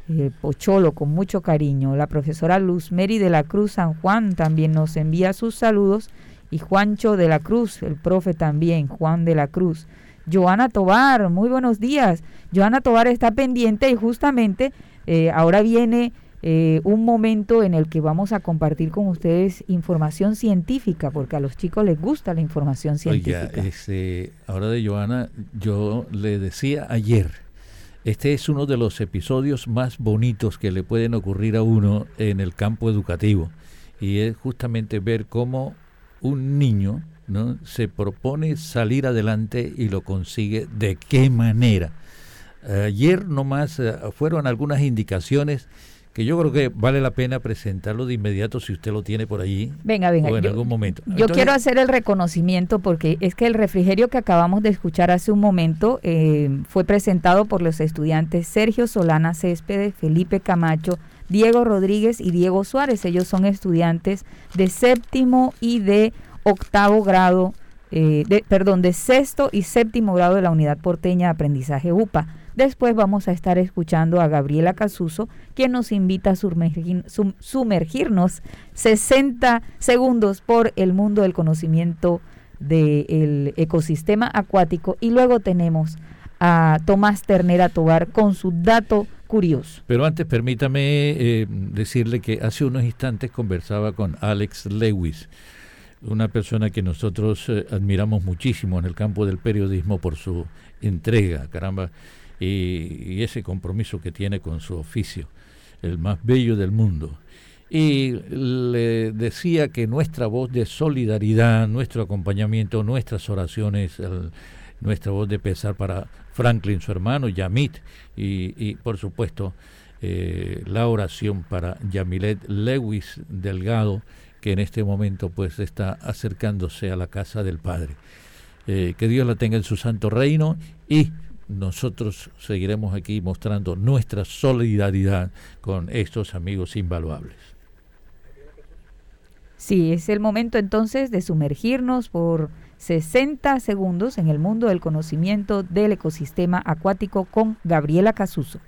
eh, Pocholo, con mucho cariño. La profesora Luz Mary de la Cruz San Juan también nos envía sus saludos. Y Juancho de la Cruz, el profe también, Juan de la Cruz. Joana Tobar, muy buenos días. Joana Tobar está pendiente y justamente eh, ahora viene eh, un momento en el que vamos a compartir con ustedes información científica, porque a los chicos les gusta la información científica. Oiga, este, ahora de Joana, yo le decía ayer, este es uno de los episodios más bonitos que le pueden ocurrir a uno en el campo educativo, y es justamente ver cómo un niño, ¿no? se propone salir adelante y lo consigue de qué manera. Ayer nomás eh, fueron algunas indicaciones que yo creo que vale la pena presentarlo de inmediato si usted lo tiene por allí. Venga, venga. O en yo, algún momento. Yo quiero hacer el reconocimiento porque es que el refrigerio que acabamos de escuchar hace un momento eh, fue presentado por los estudiantes Sergio Solana Céspedes, Felipe Camacho, Diego Rodríguez y Diego Suárez. Ellos son estudiantes de séptimo y de octavo grado, eh, de, perdón, de sexto y séptimo grado de la Unidad Porteña de Aprendizaje UPA. Después vamos a estar escuchando a Gabriela Casuso, quien nos invita a sumergir, sum, sumergirnos 60 segundos por el mundo del conocimiento del ecosistema acuático. Y luego tenemos a Tomás Ternera Tobar con su dato curioso. Pero antes permítame eh, decirle que hace unos instantes conversaba con Alex Lewis una persona que nosotros eh, admiramos muchísimo en el campo del periodismo por su entrega, caramba, y, ese compromiso que tiene con su oficio, el más bello del mundo. Y le decía que nuestra voz de solidaridad, nuestro acompañamiento, nuestras oraciones, nuestra voz de pesar para Franklin, su hermano, Yamit, y, y por supuesto eh, la oración para Yamilet Lewis Delgado, que en este momento pues está acercándose a la casa del Padre. Eh, que Dios la tenga en su santo reino y nosotros seguiremos aquí mostrando nuestra solidaridad con estos amigos invaluables. Sí, es el momento entonces de sumergirnos por 60 segundos en el mundo del conocimiento del ecosistema acuático con Gabriela Casuso.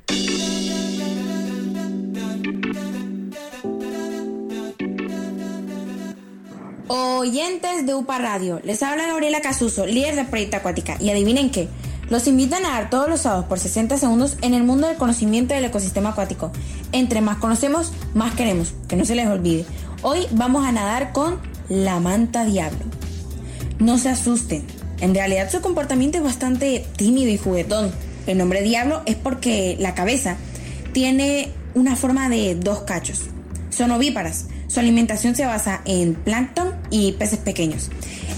Oyentes de UPA Radio, les habla Gabriela Casuso, líder de Proyecto Acuática, y adivinen qué, los invitan a dar todos los sábados por 60 segundos en el mundo del conocimiento del ecosistema acuático. Entre más conocemos, más queremos, que no se les olvide. Hoy vamos a nadar con la manta diablo. No se asusten, en realidad su comportamiento es bastante tímido y juguetón. El nombre diablo es porque la cabeza tiene una forma de dos cachos. Son ovíparas, su alimentación se basa en plancton y peces pequeños.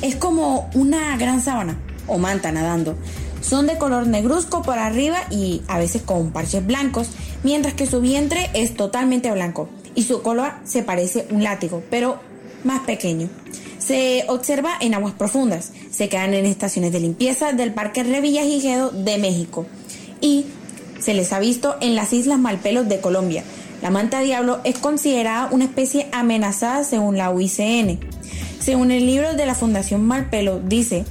Es como una gran sábana o manta nadando. Son de color negruzco por arriba y a veces con parches blancos, mientras que su vientre es totalmente blanco y su cola se parece un látigo, pero más pequeño. Se observa en aguas profundas, se quedan en estaciones de limpieza del Parque Revillagigedo de México y se les ha visto en las Islas Malpelos de Colombia, la manta diablo es considerada una especie amenazada según la UICN. Según el libro de la Fundación Malpelo, dice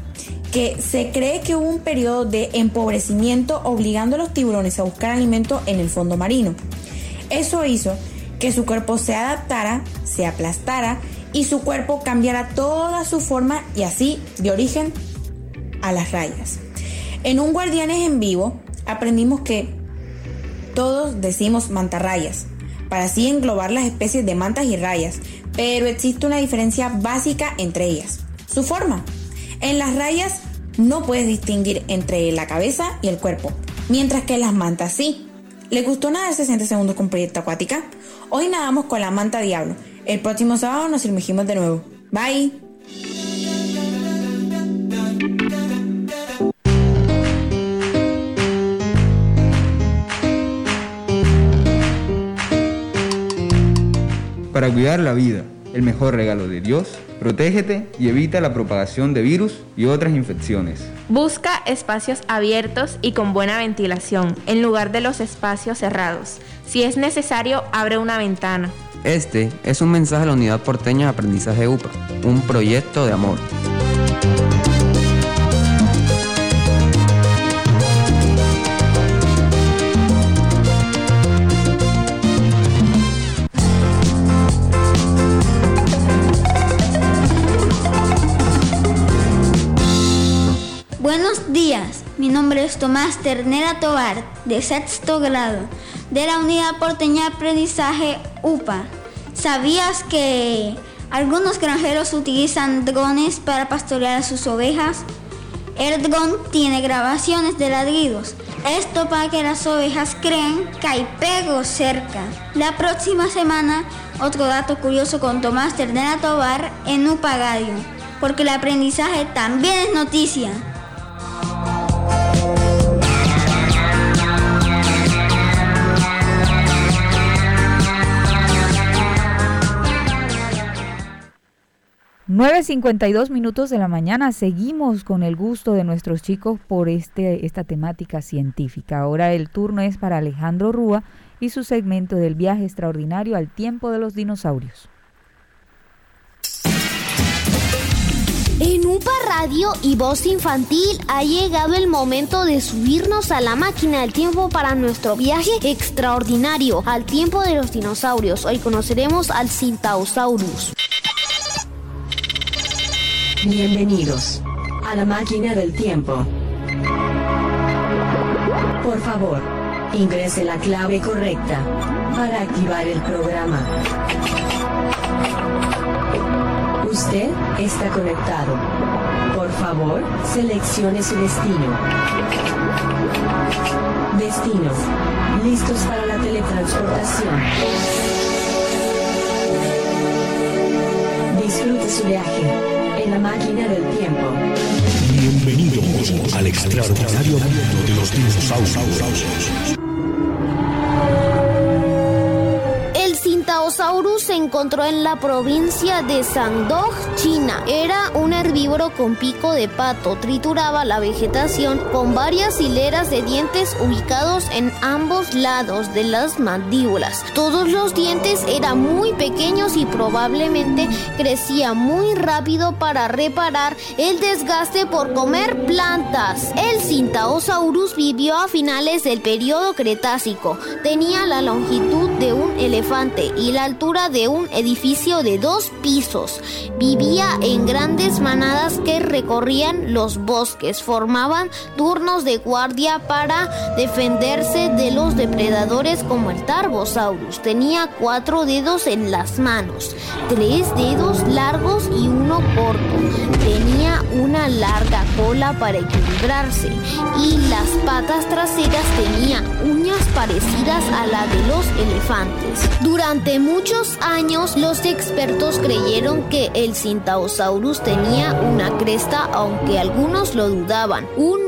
que se cree que hubo un periodo de empobrecimiento obligando a los tiburones a buscar alimento en el fondo marino. Eso hizo que su cuerpo se adaptara, se aplastara y su cuerpo cambiara toda su forma y así de origen a las rayas. En un Guardianes en vivo aprendimos que todos decimos mantarrayas, para así englobar las especies de mantas y rayas, pero existe una diferencia básica entre ellas, su forma. En las rayas no puedes distinguir entre la cabeza y el cuerpo, mientras que en las mantas sí. ¿Le gustó nadar 60 segundos con Proyecto Acuática? Hoy nadamos con la manta diablo. El próximo sábado nos sumergimos de nuevo. Bye. Para cuidar la vida, el mejor regalo de Dios, protégete y evita la propagación de virus y otras infecciones. Busca espacios abiertos y con buena ventilación en lugar de los espacios cerrados. Si es necesario, abre una ventana. Este es un mensaje de la Unidad Porteña de Aprendizaje UPA, un proyecto de amor. Tomás Ternera Tobar, de sexto grado, de la Unidad Porteña de Aprendizaje UPA. ¿Sabías que algunos granjeros utilizan drones para pastorear a sus ovejas? El dron tiene grabaciones de ladridos. Esto para que las ovejas crean que hay perros cerca. La próxima semana, otro dato curioso con Tomás Ternera Tobar en UPA Radio, porque el aprendizaje también es noticia. 9.52 minutos de la mañana, seguimos con el gusto de nuestros chicos por este, esta temática científica. Ahora el turno es para Alejandro Rúa y su segmento del viaje extraordinario al tiempo de los dinosaurios. En UPA Radio y Voz Infantil ha llegado el momento de subirnos a la máquina del tiempo para nuestro viaje extraordinario al tiempo de los dinosaurios. Hoy conoceremos al Cintaosaurus. Bienvenidos a la máquina del tiempo. Por favor, ingrese la clave correcta para activar el programa. Usted está conectado. Por favor, seleccione su destino. Destino. Listos para la teletransportación. Disfrute su viaje la máquina del tiempo. Bienvenidos al extraordinario mundo de los dinosaurios. Cintaosaurus se encontró en la provincia de Shandong, China. Era un herbívoro con pico de pato. Trituraba la vegetación con varias hileras de dientes ubicados en ambos lados de las mandíbulas. Todos los dientes eran muy pequeños y probablemente crecía muy rápido para reparar el desgaste por comer plantas. El Cintaosaurus vivió a finales del periodo Cretácico. Tenía la longitud elefante y la altura de un edificio de dos pisos. Vivía en grandes manadas que recorrían los bosques, formaban turnos de guardia para defenderse de los depredadores como el Tarbosaurus. Tenía cuatro dedos en las manos, tres dedos largos y uno corto. Tenía una larga cola para equilibrarse y las patas traseras tenían uñas parecidas a la de los elefantes. Durante muchos años los expertos creyeron que el Cintaosaurus tenía una cresta aunque algunos lo dudaban.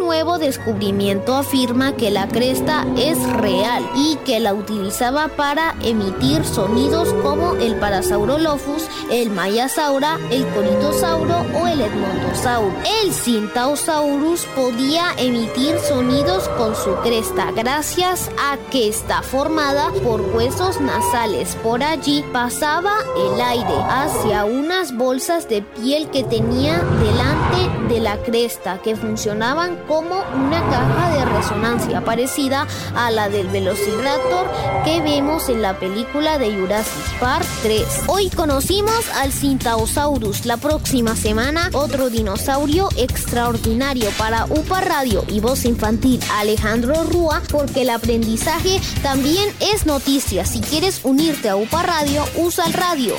Nuevo descubrimiento afirma que la cresta es real y que la utilizaba para emitir sonidos como el Parasaurolophus, el Mayasaura, el Conitosauro o el Edmontosaurus. El Cintaosaurus podía emitir sonidos con su cresta gracias a que está formada por huesos nasales por allí pasaba el aire hacia unas bolsas de piel que tenía delante de la cresta que funcionaban como una caja de resonancia parecida a la del Velociraptor que vemos en la película de Jurassic Park 3. Hoy conocimos al Cintaosaurus. La próxima semana otro dinosaurio extraordinario para UPA Radio y voz infantil Alejandro Rúa porque el aprendizaje también es noticia. Si quieres unirte a UPA Radio, usa el radio.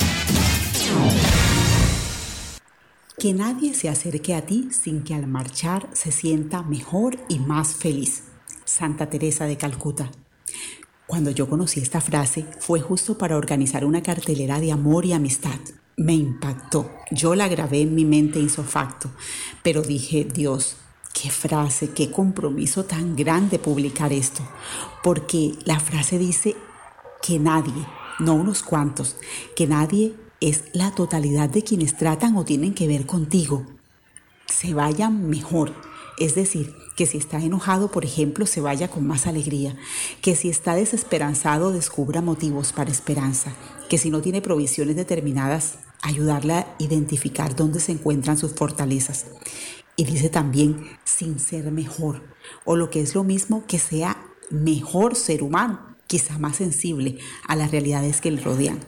Que nadie se acerque a ti sin que al marchar se sienta mejor y más feliz. Santa Teresa de Calcuta. Cuando yo conocí esta frase fue justo para organizar una cartelera de amor y amistad. Me impactó. Yo la grabé en mi mente insofacto, pero dije, Dios, qué frase, qué compromiso tan grande publicar esto, porque la frase dice que nadie, no unos cuantos, que nadie es la totalidad de quienes tratan o tienen que ver contigo. Se vayan mejor. Es decir, que si está enojado, por ejemplo, se vaya con más alegría, que si está desesperanzado, descubra motivos para esperanza, que si no tiene provisiones determinadas, ayudarle a identificar dónde se encuentran sus fortalezas. Y dice también, sin ser mejor, o lo que es lo mismo, que sea mejor ser humano quizá más sensible a las realidades que le rodean.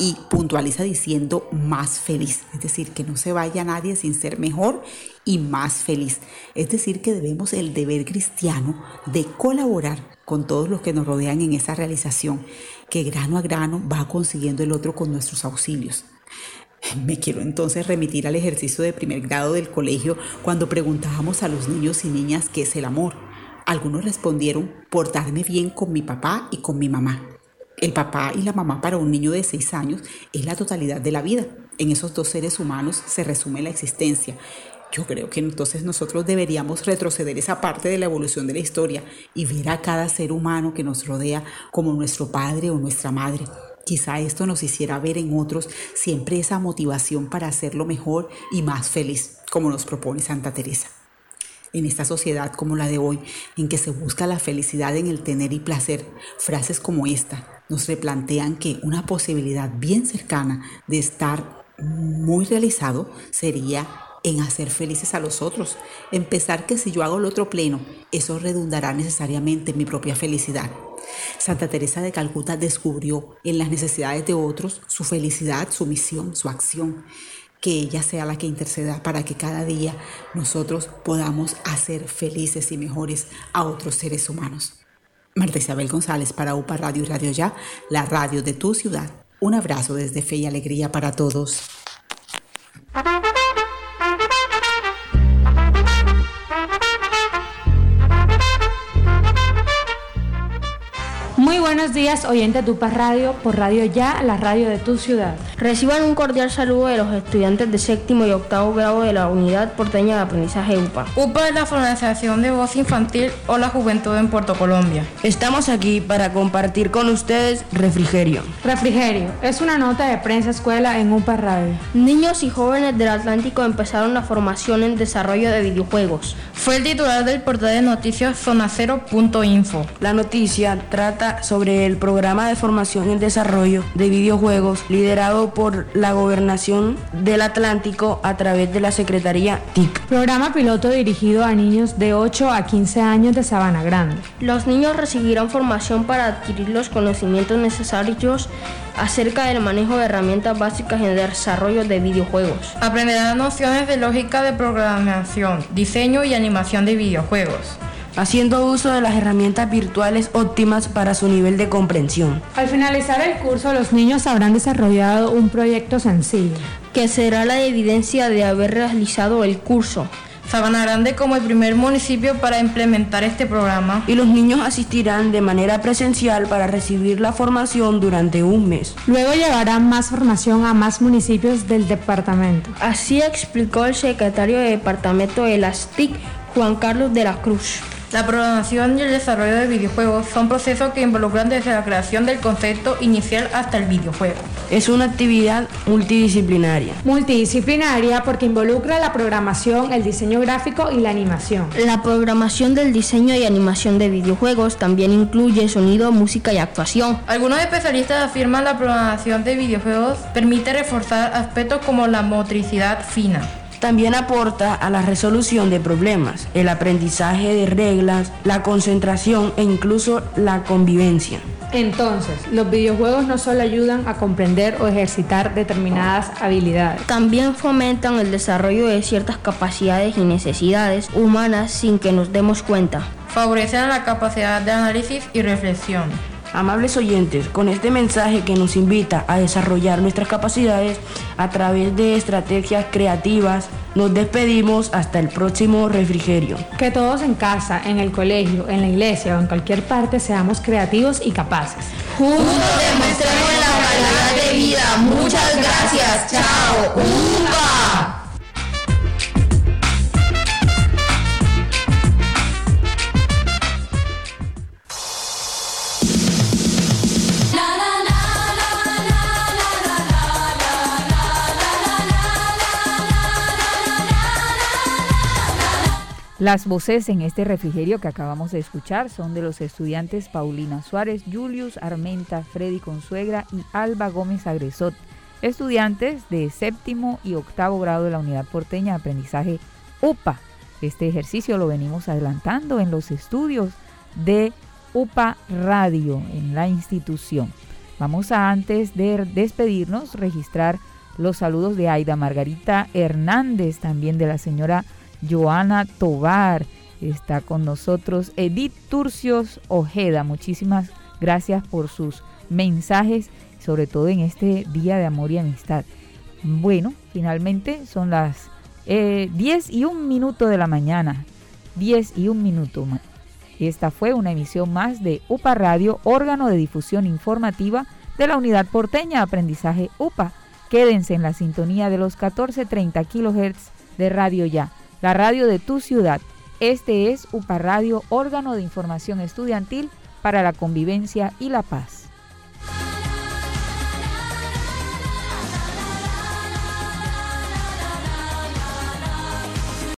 Y puntualiza diciendo más feliz, es decir, que no se vaya nadie sin ser mejor y más feliz. Es decir, que debemos el deber cristiano de colaborar con todos los que nos rodean en esa realización, que grano a grano va consiguiendo el otro con nuestros auxilios. Me quiero entonces remitir al ejercicio de primer grado del colegio cuando preguntábamos a los niños y niñas qué es el amor. Algunos respondieron portarme bien con mi papá y con mi mamá. El papá y la mamá para un niño de 6 años es la totalidad de la vida. En esos dos seres humanos se resume la existencia. Yo creo que entonces nosotros deberíamos retroceder esa parte de la evolución de la historia y ver a cada ser humano que nos rodea como nuestro padre o nuestra madre. Quizá esto nos hiciera ver en otros siempre esa motivación para hacerlo mejor y más feliz, como nos propone Santa Teresa en esta sociedad como la de hoy, en que se busca la felicidad en el tener y placer, frases como esta nos replantean que una posibilidad bien cercana de estar muy realizado sería en hacer felices a los otros, en pensar que si yo hago el otro pleno, eso redundará necesariamente en mi propia felicidad. Santa Teresa de Calcuta descubrió en las necesidades de otros su felicidad, su misión, su acción que ella sea la que interceda para que cada día nosotros podamos hacer felices y mejores a otros seres humanos. Marta Isabel González para UPA Radio y Radio Ya, la radio de tu ciudad. Un abrazo desde Fe y Alegría para todos. Muy buenos días, oyentes de UPA Radio, por Radio Ya, la radio de tu ciudad. Reciban un cordial saludo de los estudiantes de séptimo y octavo grado de la Unidad Porteña de Aprendizaje UPA. UPA es la Fundación de Voz Infantil o la Juventud en Puerto Colombia. Estamos aquí para compartir con ustedes Refrigerio. Refrigerio es una nota de prensa escuela en UPA Radio. Niños y jóvenes del Atlántico empezaron la formación en desarrollo de videojuegos. Fue el titular del portal de noticias zonacero.info. La noticia trata sobre el programa de formación en desarrollo de videojuegos liderado por la Gobernación del Atlántico a través de la Secretaría TIC. Programa piloto dirigido a niños de 8 a 15 años de Sabana Grande. Los niños recibirán formación para adquirir los conocimientos necesarios acerca del manejo de herramientas básicas en el desarrollo de videojuegos. Aprenderán nociones de lógica de programación, diseño y animación de videojuegos haciendo uso de las herramientas virtuales óptimas para su nivel de comprensión. Al finalizar el curso, los niños habrán desarrollado un proyecto sencillo, que será la evidencia de haber realizado el curso. Sabana Grande como el primer municipio para implementar este programa. Y los niños asistirán de manera presencial para recibir la formación durante un mes. Luego llevarán más formación a más municipios del departamento. Así explicó el secretario de departamento de las TIC, Juan Carlos de la Cruz. La programación y el desarrollo de videojuegos son procesos que involucran desde la creación del concepto inicial hasta el videojuego. Es una actividad multidisciplinaria. Multidisciplinaria porque involucra la programación, el diseño gráfico y la animación. La programación del diseño y animación de videojuegos también incluye sonido, música y actuación. Algunos especialistas afirman la programación de videojuegos permite reforzar aspectos como la motricidad fina también aporta a la resolución de problemas, el aprendizaje de reglas, la concentración e incluso la convivencia. Entonces, los videojuegos no solo ayudan a comprender o ejercitar determinadas habilidades, también fomentan el desarrollo de ciertas capacidades y necesidades humanas sin que nos demos cuenta. Favorecen la capacidad de análisis y reflexión. Amables oyentes, con este mensaje que nos invita a desarrollar nuestras capacidades a través de estrategias creativas, nos despedimos hasta el próximo refrigerio. Que todos en casa, en el colegio, en la iglesia o en cualquier parte seamos creativos y capaces. Juntos demostremos la calidad de vida. Muchas gracias. Chao. Las voces en este refrigerio que acabamos de escuchar son de los estudiantes Paulina Suárez, Julius Armenta, Freddy Consuegra y Alba Gómez Agresot, estudiantes de séptimo y octavo grado de la Unidad Porteña de Aprendizaje UPA. Este ejercicio lo venimos adelantando en los estudios de UPA Radio en la institución. Vamos a antes de despedirnos registrar los saludos de Aida Margarita Hernández, también de la señora Joana Tobar. Está con nosotros Edith Turcios Ojeda. Muchísimas gracias por sus mensajes, sobre todo en este Día de Amor y Amistad. Bueno, finalmente son las 10 eh, y un minuto de la mañana. 10 y un minuto. Esta fue una emisión más de UPA Radio, órgano de difusión informativa de la Unidad Porteña Aprendizaje UPA. Quédense en la sintonía de los 1430 kHz de Radio Ya, la radio de tu ciudad. Este es UPA Radio, órgano de información estudiantil para la convivencia y la paz.